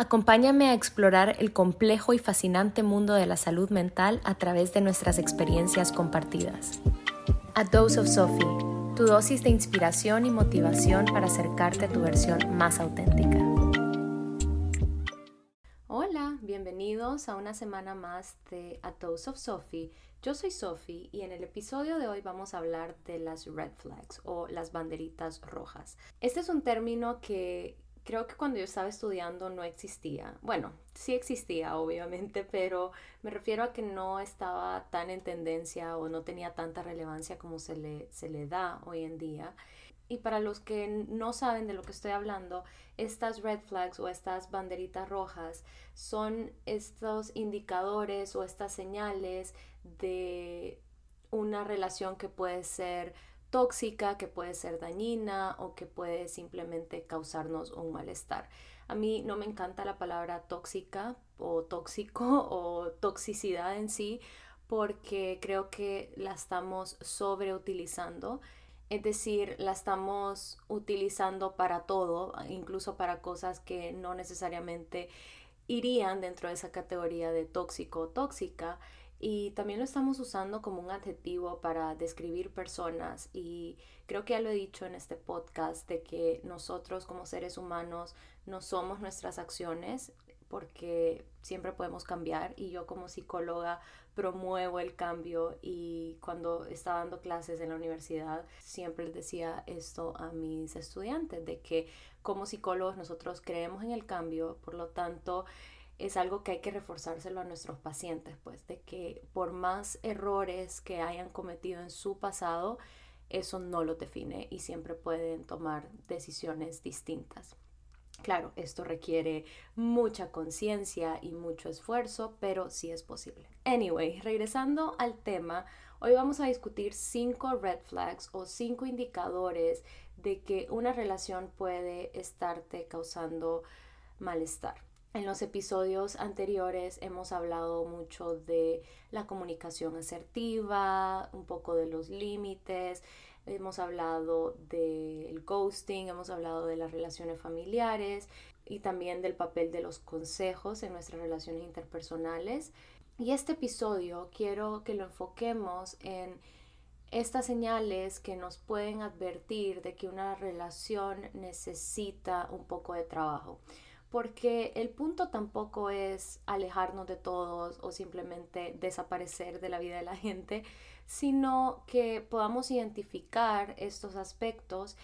Acompáñame a explorar el complejo y fascinante mundo de la salud mental a través de nuestras experiencias compartidas. A Dose of Sophie, tu dosis de inspiración y motivación para acercarte a tu versión más auténtica. Hola, bienvenidos a una semana más de A Dose of Sophie. Yo soy Sophie y en el episodio de hoy vamos a hablar de las red flags o las banderitas rojas. Este es un término que creo que cuando yo estaba estudiando no existía. Bueno, sí existía, obviamente, pero me refiero a que no estaba tan en tendencia o no tenía tanta relevancia como se le, se le da hoy en día. Y para los que no saben de lo que estoy hablando, estas red flags o estas banderitas rojas son estos indicadores o estas señales de una relación que puede ser tóxica, que puede ser dañina o que puede simplemente causarnos un malestar. A mí no me encanta la palabra tóxica o tóxico o toxicidad en sí porque creo que la estamos sobreutilizando. Es decir, la estamos utilizando para todo, incluso para cosas que no necesariamente irían dentro de esa categoría de tóxico o tóxica y también lo estamos usando como un adjetivo para describir personas y creo que ya lo he dicho en este podcast de que nosotros como seres humanos no somos nuestras acciones porque siempre podemos cambiar y yo como psicóloga promuevo el cambio y cuando estaba dando clases en la universidad siempre les decía esto a mis estudiantes de que como psicólogos nosotros creemos en el cambio, por lo tanto es algo que hay que reforzárselo a nuestros pacientes, pues de que por más errores que hayan cometido en su pasado, eso no lo define y siempre pueden tomar decisiones distintas. Claro, esto requiere mucha conciencia y mucho esfuerzo, pero sí es posible. Anyway, regresando al tema, hoy vamos a discutir cinco red flags o cinco indicadores de que una relación puede estarte causando malestar. En los episodios anteriores hemos hablado mucho de la comunicación asertiva, un poco de los límites, hemos hablado del ghosting, hemos hablado de las relaciones familiares y también del papel de los consejos en nuestras relaciones interpersonales. Y este episodio quiero que lo enfoquemos en estas señales que nos pueden advertir de que una relación necesita un poco de trabajo porque el punto tampoco es alejarnos de todos o simplemente desaparecer de la vida de la gente, sino que podamos identificar estos aspectos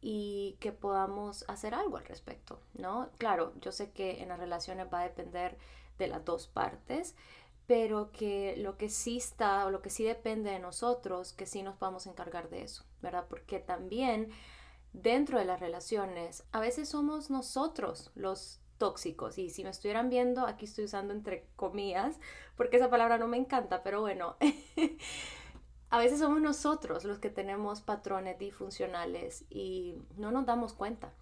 y que podamos hacer algo al respecto, ¿no? Claro, yo sé que en las relaciones va a depender de las dos partes, pero que lo que sí está o lo que sí depende de nosotros, que sí nos podamos encargar de eso, ¿verdad? Porque también dentro de las relaciones, a veces somos nosotros los tóxicos. Y si me estuvieran viendo, aquí estoy usando entre comillas, porque esa palabra no me encanta, pero bueno, a veces somos nosotros los que tenemos patrones disfuncionales y no nos damos cuenta.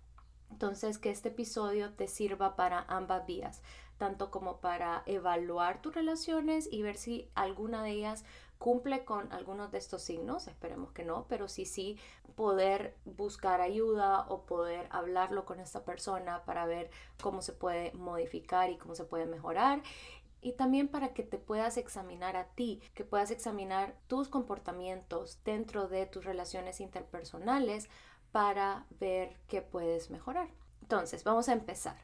Entonces, que este episodio te sirva para ambas vías, tanto como para evaluar tus relaciones y ver si alguna de ellas cumple con algunos de estos signos, esperemos que no, pero sí sí poder buscar ayuda o poder hablarlo con esta persona para ver cómo se puede modificar y cómo se puede mejorar y también para que te puedas examinar a ti, que puedas examinar tus comportamientos dentro de tus relaciones interpersonales para ver qué puedes mejorar. Entonces, vamos a empezar.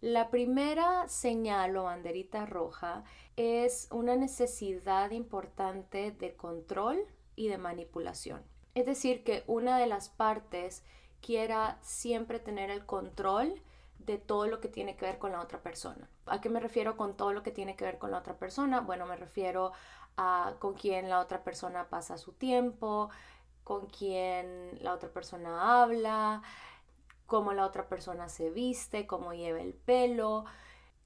La primera señal o banderita roja es una necesidad importante de control y de manipulación. Es decir, que una de las partes quiera siempre tener el control de todo lo que tiene que ver con la otra persona. ¿A qué me refiero con todo lo que tiene que ver con la otra persona? Bueno, me refiero a con quién la otra persona pasa su tiempo, con quién la otra persona habla, cómo la otra persona se viste, cómo lleva el pelo,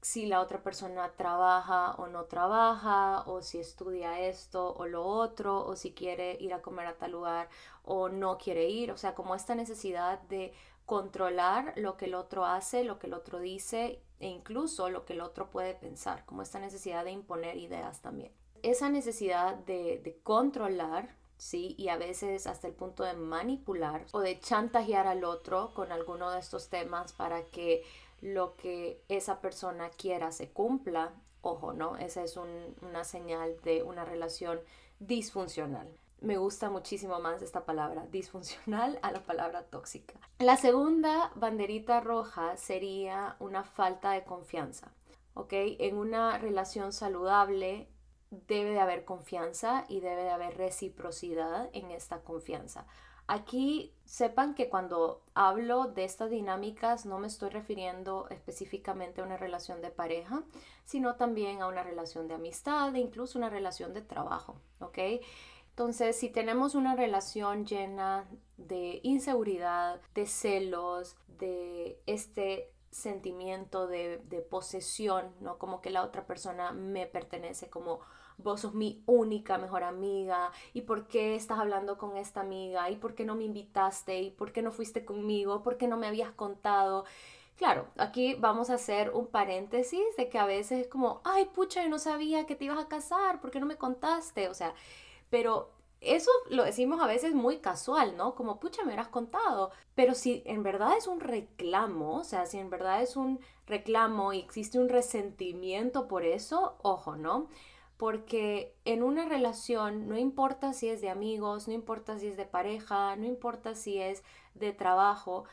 si la otra persona trabaja o no trabaja, o si estudia esto o lo otro, o si quiere ir a comer a tal lugar o no quiere ir. O sea, como esta necesidad de controlar lo que el otro hace, lo que el otro dice e incluso lo que el otro puede pensar, como esta necesidad de imponer ideas también. Esa necesidad de, de controlar ¿sí? Y a veces hasta el punto de manipular o de chantajear al otro con alguno de estos temas para que lo que esa persona quiera se cumpla, ojo, ¿no? Esa es una señal de una relación disfuncional. Me gusta muchísimo más esta palabra disfuncional a la palabra tóxica. La segunda banderita roja sería una falta de confianza. ¿Ok? En una relación saludable debe de haber confianza y debe de haber reciprocidad en esta confianza. Aquí sepan que cuando hablo de estas dinámicas no me estoy refiriendo específicamente a una relación de pareja, sino también a una relación de amistad e incluso una relación de trabajo, ¿ok? Entonces, si tenemos una relación llena de inseguridad, de celos, de este sentimiento de, de posesión, ¿no? Como que la otra persona me pertenece, como vos sos mi única mejor amiga y por qué estás hablando con esta amiga y por qué no me invitaste y por qué no fuiste conmigo, por qué no me habías contado. Claro, aquí vamos a hacer un paréntesis de que a veces es como, ay, pucha, yo no sabía que te ibas a casar, ¿por qué no me contaste? O sea, pero eso lo decimos a veces muy casual, ¿no? Como, pucha, me hubieras contado. Pero si en verdad es un reclamo, o sea, si en verdad es un reclamo y existe un resentimiento por eso, ojo, ¿no? porque en una relación no importa si es de amigos, no importa si es de pareja, no importa si es de trabajo,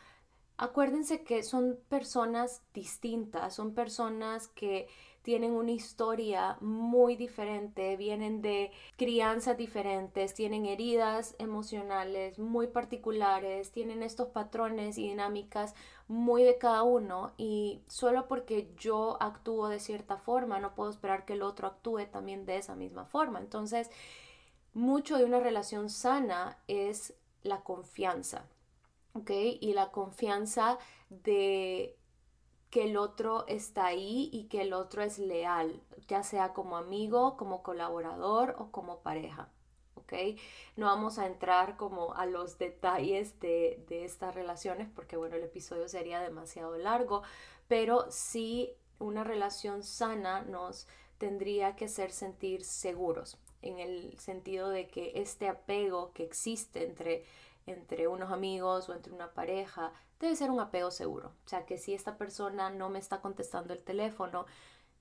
acuérdense que son personas distintas, son personas que tienen una historia muy diferente, vienen de crianzas diferentes, tienen heridas emocionales muy particulares, tienen estos patrones y dinámicas muy de cada uno y solo porque yo actúo de cierta forma no puedo esperar que el otro actúe también de esa misma forma. Entonces, mucho de una relación sana es la confianza, ¿ok? Y la confianza de que el otro está ahí y que el otro es leal, ya sea como amigo, como colaborador o como pareja. ¿ok? No vamos a entrar como a los detalles de, de estas relaciones porque, bueno, el episodio sería demasiado largo, pero sí una relación sana nos tendría que hacer sentir seguros en el sentido de que este apego que existe entre entre unos amigos o entre una pareja, debe ser un apego seguro. O sea, que si esta persona no me está contestando el teléfono,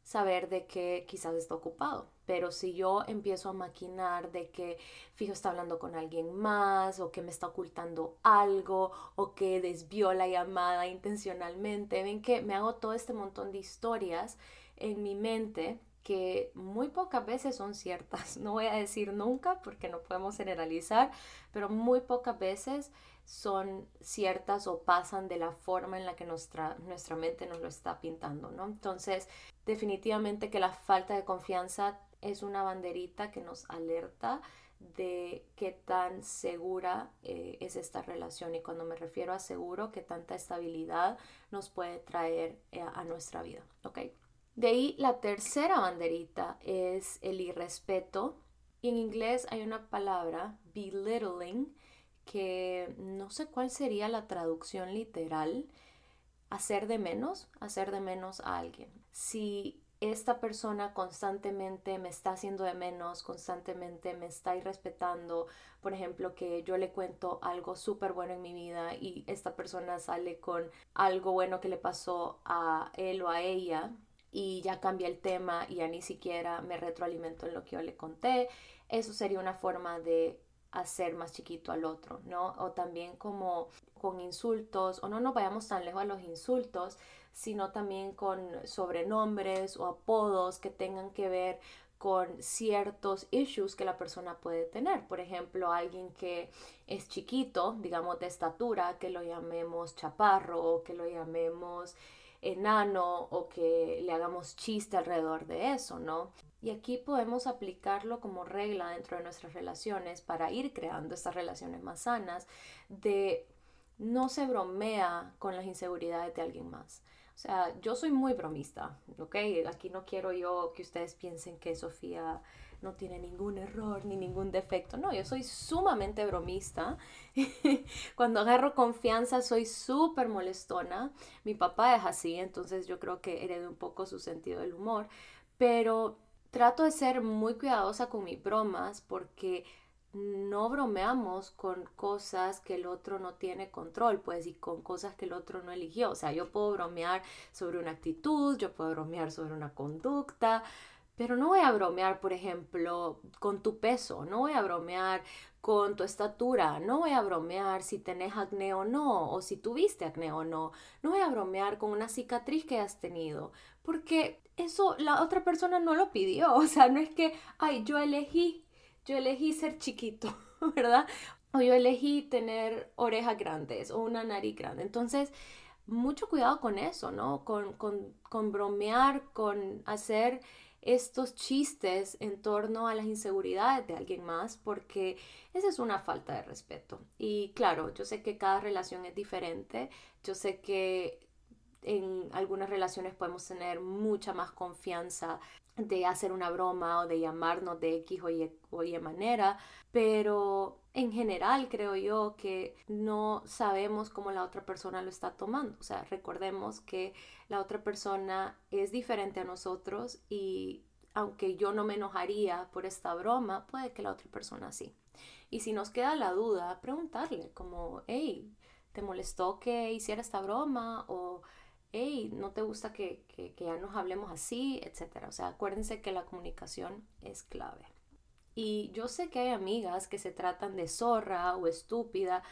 saber de que quizás está ocupado. Pero si yo empiezo a maquinar de que fijo está hablando con alguien más o que me está ocultando algo o que desvió la llamada intencionalmente, ven que me hago todo este montón de historias en mi mente que muy pocas veces son ciertas. No voy a decir nunca porque no podemos generalizar, pero muy pocas veces son ciertas o pasan de la forma en la que nuestra, nuestra mente nos lo está pintando, ¿no? Entonces, definitivamente que la falta de confianza es una banderita que nos alerta de qué tan segura eh, es esta relación y cuando me refiero a seguro, qué tanta estabilidad nos puede traer eh, a nuestra vida. De ahí la tercera banderita es el irrespeto. En inglés hay una palabra, belittling, que no sé cuál sería la traducción literal. Hacer de menos, hacer de menos a alguien. Si esta persona constantemente me está haciendo de menos, constantemente me está irrespetando, por ejemplo, que yo le cuento algo súper bueno en mi vida y esta persona sale con algo bueno que le pasó a él o a ella, y ya cambia el tema y ya ni siquiera me retroalimento en lo que yo le conté. Eso sería una forma de hacer más chiquito al otro, ¿no? O también como con insultos, o no nos vayamos tan lejos a los insultos, sino también con sobrenombres o apodos que tengan que ver con ciertos issues que la persona puede tener. Por ejemplo, alguien que es chiquito, digamos de estatura, que lo llamemos chaparro o que lo llamemos enano o que le hagamos chiste alrededor de eso, ¿no? Y aquí podemos aplicarlo como regla dentro de nuestras relaciones para ir creando estas relaciones más sanas de no se bromea con las inseguridades de alguien más. O sea, yo soy muy bromista, ¿ok? Aquí no quiero yo que ustedes piensen que Sofía no tiene ningún error ni ningún defecto. No, yo soy sumamente bromista. Cuando agarro confianza soy súper molestona. Mi papá es así, entonces yo creo que heredé un poco su sentido del humor. Pero trato de ser muy cuidadosa con mis bromas porque no bromeamos con cosas que el otro no tiene control, pues, y con cosas que el otro no eligió. O sea, yo puedo bromear sobre una actitud, yo puedo bromear sobre una conducta, pero no voy a bromear, por ejemplo, con tu peso, no voy a bromear con tu estatura, no voy a bromear si tenés acné o no, o si tuviste acné o no, no voy a bromear con una cicatriz que has tenido, porque eso la otra persona no lo pidió, o sea, no es que, ay, yo elegí, yo elegí ser chiquito, ¿verdad? O yo elegí tener orejas grandes o una nariz grande. Entonces, mucho cuidado con eso, ¿no? Con, con, con bromear, con hacer estos chistes en torno a las inseguridades de alguien más porque esa es una falta de respeto. Y claro, yo sé que cada relación es diferente, yo sé que en algunas relaciones podemos tener mucha más confianza de hacer una broma o de llamarnos de X o Y, o manera, pero en general creo yo que no sabemos cómo la otra persona lo está tomando. O sea, recordemos que la otra persona es diferente a nosotros y aunque yo no me enojaría por esta broma, puede que la otra persona sí. Y si nos queda la duda, preguntarle como, hey, ¿te molestó que hiciera esta broma? O, hey, ¿no te gusta que, que, ya nos hablemos así? Etcétera. O sea, acuérdense que la comunicación es clave. Y yo sé que hay amigas que se tratan de zorra o estúpida.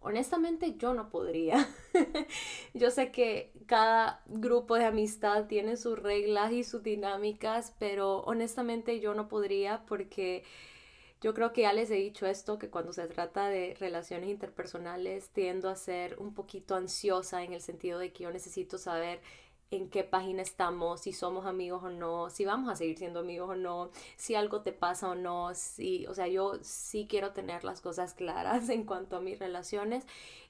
Honestamente yo no podría. yo sé que cada grupo de amistad tiene sus reglas y sus dinámicas, pero honestamente yo no podría porque yo creo que ya les he dicho esto, que cuando se trata de relaciones interpersonales tiendo a ser un poquito ansiosa en el sentido de que yo necesito saber en qué página estamos, si somos amigos o no, si vamos a seguir siendo amigos o no, si algo te pasa o no, si, o sea, yo sí quiero tener las cosas claras en cuanto a mis relaciones.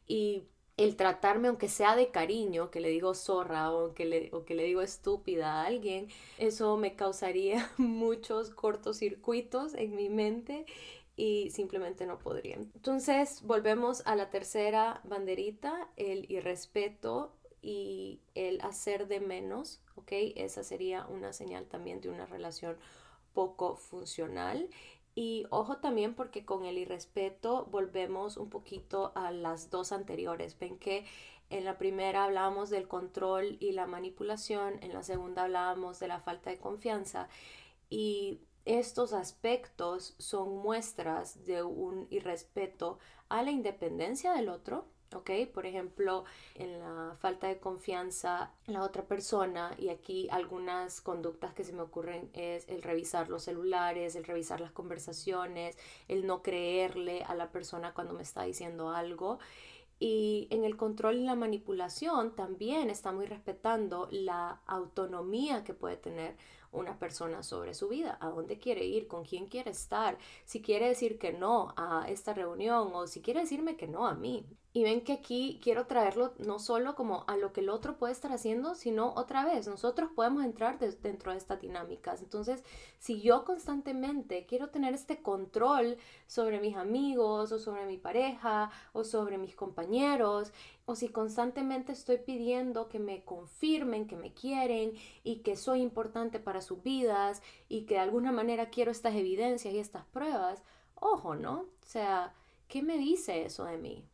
Y el tratarme, aunque sea de cariño, que le digo zorra o que le, o que le digo estúpida a alguien, eso me causaría muchos cortocircuitos en mi mente y simplemente no podría. Entonces, volvemos a la tercera banderita, el irrespeto y el hacer de menos, ¿ok? Esa sería una señal también de una relación poco funcional. Y ojo también porque con el irrespeto volvemos un poquito a las dos anteriores. Ven que en la primera hablábamos del control y la manipulación, en la segunda hablábamos de la falta de confianza y estos aspectos son muestras de un irrespeto a la independencia del otro, ¿ok? Por ejemplo, en la falta de confianza la otra persona y aquí algunas conductas que se me ocurren es el revisar los celulares, el revisar las conversaciones, el no creerle a la persona cuando me está diciendo algo. Y en el control y la manipulación también estamos respetando la autonomía que puede tener una persona sobre su vida, a dónde quiere ir, con quién quiere estar, si quiere decir que no a esta reunión o si quiere decirme que no a mí. Y ven que aquí quiero traerlo no solo como a lo que el otro puede estar haciendo, sino otra vez, nosotros podemos entrar dentro de estas dinámicas. Entonces, si yo constantemente quiero tener este control sobre mis amigos o sobre mi pareja o sobre mis compañeros, o si constantemente estoy pidiendo que me confirmen que me quieren y que soy importante para sus vidas y que de alguna manera quiero estas evidencias y estas pruebas, ojo, ¿no? O sea, ¿qué me dice eso de mí?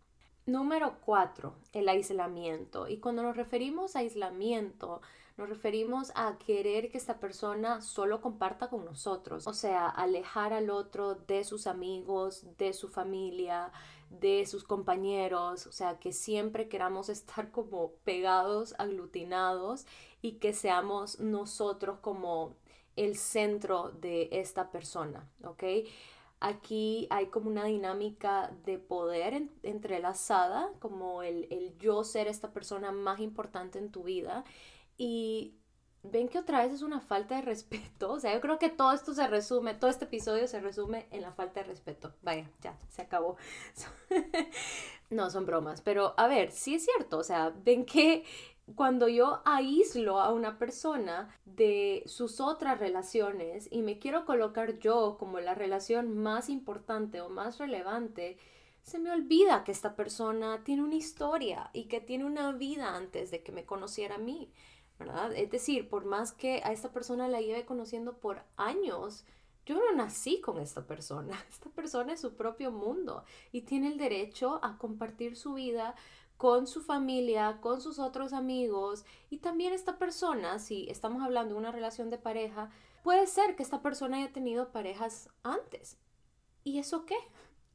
Número cuatro, el aislamiento. Y cuando nos referimos a aislamiento, nos referimos a querer que esta persona solo comparta con nosotros, o sea, alejar al otro de sus amigos, de su familia, de sus compañeros, o sea, que siempre queramos estar como pegados, aglutinados y que seamos nosotros como el centro de esta persona, ¿ok? Aquí hay como una dinámica de poder entrelazada, como el, el yo ser esta persona más importante en tu vida. Y ven que otra vez es una falta de respeto. O sea, yo creo que todo esto se resume, todo este episodio se resume en la falta de respeto. Vaya, ya, se acabó. no, son bromas. Pero a ver, sí es cierto. O sea, ven que cuando yo aíslo a una persona de sus otras relaciones y me quiero colocar yo como la relación más importante o más relevante, se me olvida que esta persona tiene una historia y que tiene una vida antes de que me conociera a mí, Es decir, por más que a esta persona la lleve conociendo por años, yo no nací con esta persona, esta persona es su propio mundo y tiene el derecho a compartir su vida con su familia, con sus otros amigos y también esta persona, si estamos hablando de una relación de pareja, puede ser que esta persona haya tenido parejas antes. ¿Y eso qué?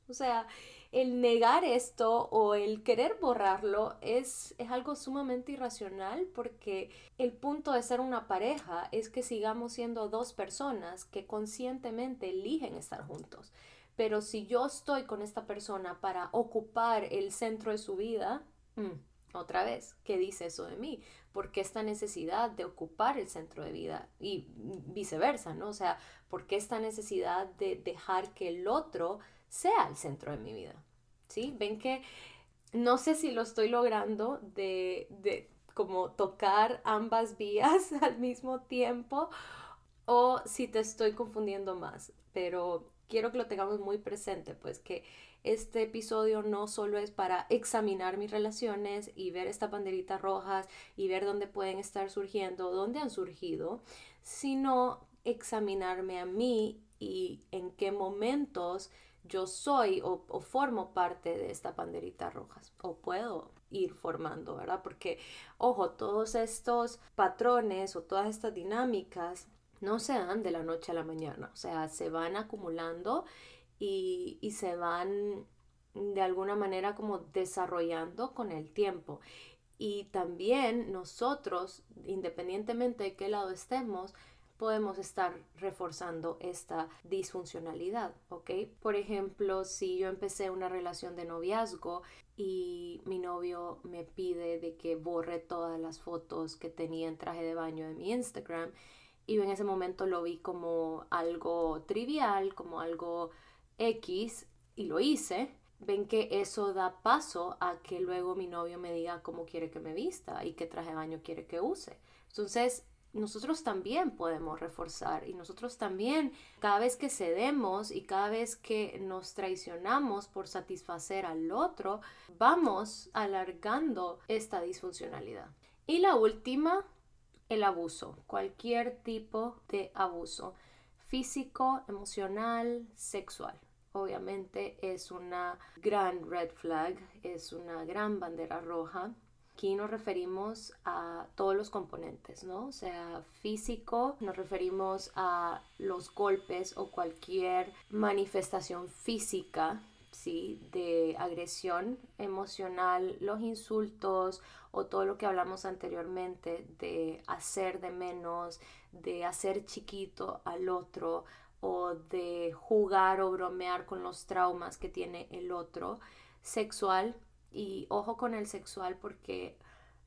O sea, el negar esto o el querer borrarlo es, es algo sumamente irracional porque el punto de ser una pareja es que sigamos siendo dos personas que conscientemente eligen estar juntos. Pero si yo estoy con esta persona para ocupar el centro de su vida, mm, otra vez, ¿qué dice eso de mí? Porque esta necesidad de ocupar el centro de vida y viceversa, ¿no? O sea, ¿por qué esta necesidad de dejar que el otro sea el centro de mi vida. ¿Sí? Ven que no sé si lo estoy logrando de, de como tocar ambas vías al mismo tiempo o si te estoy confundiendo más, pero quiero que lo tengamos muy presente, pues que este episodio no solo es para examinar mis relaciones y ver estas banderitas rojas y ver dónde pueden estar surgiendo, dónde han surgido, sino examinarme a mí y en qué momentos yo soy o, formo parte de esta banderita rojas o puedo ir formando, ¿verdad? Porque, ojo, todos estos patrones o todas estas dinámicas no se dan de la noche a la mañana, o sea, se van acumulando y, y se van de alguna manera como desarrollando con el tiempo. Y también nosotros, independientemente de qué lado estemos, podemos estar reforzando esta disfuncionalidad, ¿ok? Por ejemplo, si yo empecé una relación de noviazgo y mi novio me pide de que borre todas las fotos que tenía en traje de baño de mi Instagram y en ese momento lo vi como algo trivial, como algo X y lo hice, ven que eso da paso a que luego mi novio me diga cómo quiere que me vista y qué traje de baño quiere que use. Entonces, nosotros también podemos reforzar y nosotros también cada vez que cedemos y cada vez que nos traicionamos por satisfacer al otro, vamos alargando esta disfuncionalidad. Y la última, el abuso, cualquier tipo de abuso físico, emocional, sexual. Obviamente es una gran red flag, es una gran bandera roja Aquí nos referimos a todos los componentes, ¿no? O sea, físico, nos referimos a los golpes o cualquier manifestación física, ¿sí? De agresión emocional, los insultos o todo lo que hablamos anteriormente de hacer de menos, de hacer chiquito al otro o de jugar o bromear con los traumas que tiene el otro. Sexual, y ojo con el sexual porque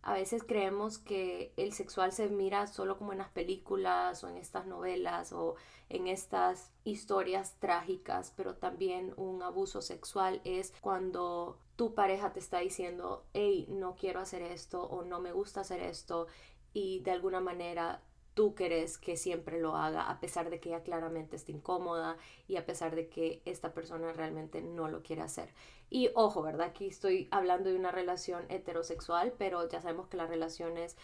a veces creemos que el sexual se mira solo como en las películas o en estas novelas o en estas historias trágicas, pero también un abuso sexual es cuando tu pareja te está diciendo, hey, no quiero hacer esto o no me gusta hacer esto y de alguna manera tú querés que siempre lo haga a pesar de que ella claramente está incómoda y a pesar de que esta persona realmente no lo quiere hacer. Y ojo, ¿verdad? Aquí estoy hablando de una relación heterosexual, pero ya sabemos que las relaciones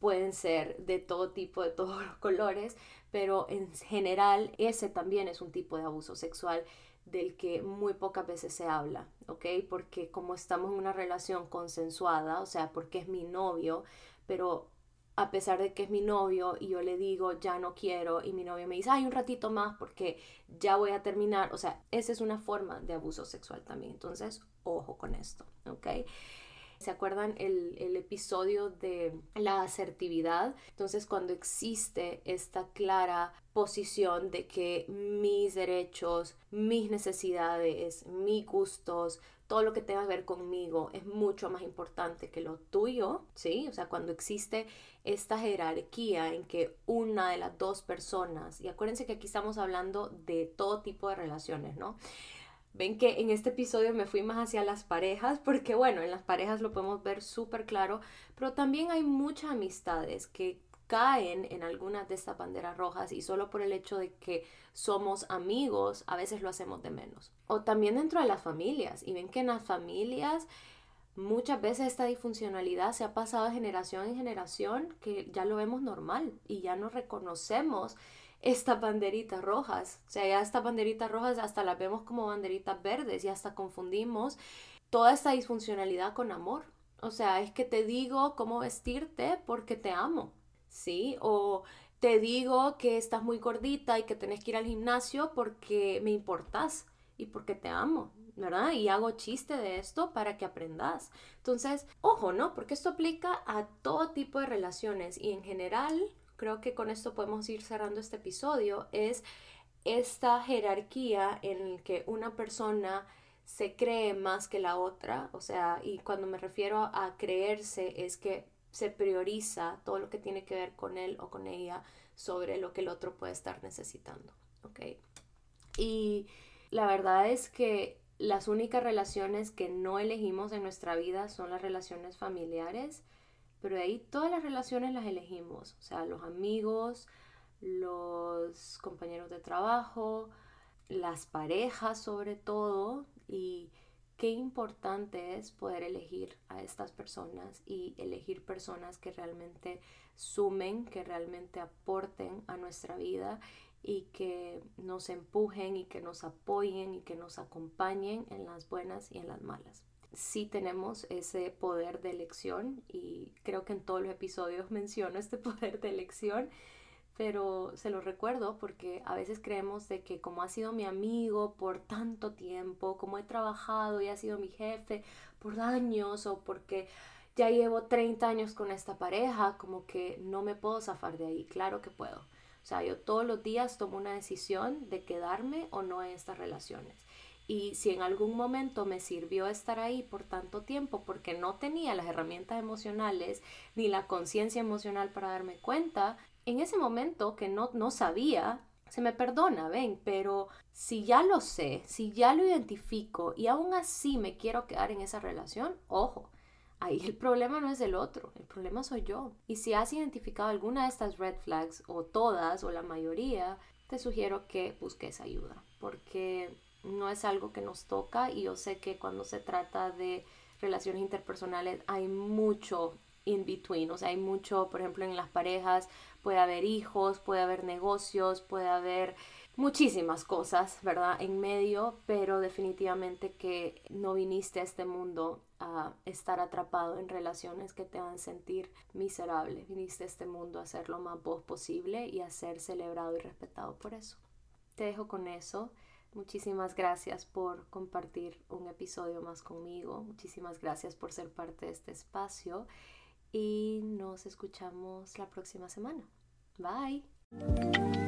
pueden ser de todo tipo, de todos los colores, pero en general ese también es un tipo de abuso sexual del que muy pocas veces se habla, ¿ok? Porque como estamos en una relación consensuada, o sea, porque es mi novio, pero a pesar de que es mi novio y yo le digo ya no quiero y mi novio me dice ay un ratito más porque ya voy a terminar, o sea, esa es una forma de abuso sexual también, entonces ojo con esto, ¿ok? ¿Se acuerdan el, el, episodio de la asertividad? Entonces, cuando existe esta clara posición de que mis derechos, mis necesidades, mis gustos, todo lo que tenga que ver conmigo es mucho más importante que lo tuyo, ¿sí? O sea, cuando existe esta jerarquía en que una de las dos personas, y acuérdense que aquí estamos hablando de todo tipo de relaciones, ¿no? Ven que en este episodio me fui más hacia las parejas, porque bueno, en las parejas lo podemos ver súper claro, pero también hay muchas amistades que caen en algunas de estas banderas rojas y solo por el hecho de que somos amigos, a veces lo hacemos de menos. O también dentro de las familias, y ven que en las familias muchas veces esta disfuncionalidad se ha pasado de generación en generación, que ya lo vemos normal y ya no reconocemos estas banderitas rojas. O sea, ya estas banderitas rojas hasta las vemos como banderitas verdes y hasta confundimos toda esta disfuncionalidad con amor. O sea, es que te digo cómo vestirte porque te amo, ¿sí? O te digo que estás muy gordita y que tenés que ir al gimnasio porque me importas y porque te amo, ¿verdad? Y hago chiste de esto para que aprendas. Entonces, ojo, ¿no? Porque esto aplica a todo tipo de relaciones y en general, creo que con esto podemos ir cerrando este episodio, es esta jerarquía en la que una persona se cree más que la otra, o sea, y cuando me refiero a creerse es que se prioriza todo lo que tiene que ver con él o con ella sobre lo que el otro puede estar necesitando, ¿ok? Y la verdad es que las únicas relaciones que no elegimos en nuestra vida son las relaciones familiares, pero de ahí todas las relaciones las elegimos, o sea, los amigos, los compañeros de trabajo, las parejas sobre todo, y qué importante es poder elegir a estas personas y elegir personas que realmente sumen, que realmente aporten a nuestra vida y que nos empujen y que nos apoyen y que nos acompañen en las buenas y en las malas. Sí tenemos ese poder de elección y creo que en todos los episodios menciono este poder de elección, pero se lo recuerdo porque a veces creemos de que como ha sido mi amigo por tanto tiempo, como he trabajado y ha sido mi jefe por años o porque ya llevo 30 años con esta pareja, como que no me puedo zafar de ahí. Claro que puedo. O sea, yo todos los días tomo una decisión de quedarme o no en estas relaciones. Y si en algún momento me sirvió estar ahí por tanto tiempo porque no tenía las herramientas emocionales ni la conciencia emocional para darme cuenta, en ese momento que no, no sabía, se me perdona, ven, pero si ya lo sé, si ya lo identifico y aún así me quiero quedar en esa relación, ojo, ahí el problema no es el otro, el problema soy yo. Y si has identificado alguna de estas red flags, o todas, o la mayoría, te sugiero que busques ayuda, porque no es algo que nos toca y yo sé que cuando se trata de relaciones interpersonales hay mucho in between, o sea, hay mucho, por ejemplo, en las parejas puede haber hijos, puede haber negocios, puede haber muchísimas cosas, ¿verdad? En medio, pero definitivamente que no viniste a este mundo a estar atrapado en relaciones que te hagan sentir miserable. Viniste a este mundo a ser lo más vos posible y a ser celebrado y respetado por eso. Te dejo con eso. Muchísimas gracias por compartir un episodio más conmigo. Muchísimas gracias por ser parte de este espacio y nos escuchamos la próxima semana. Bye.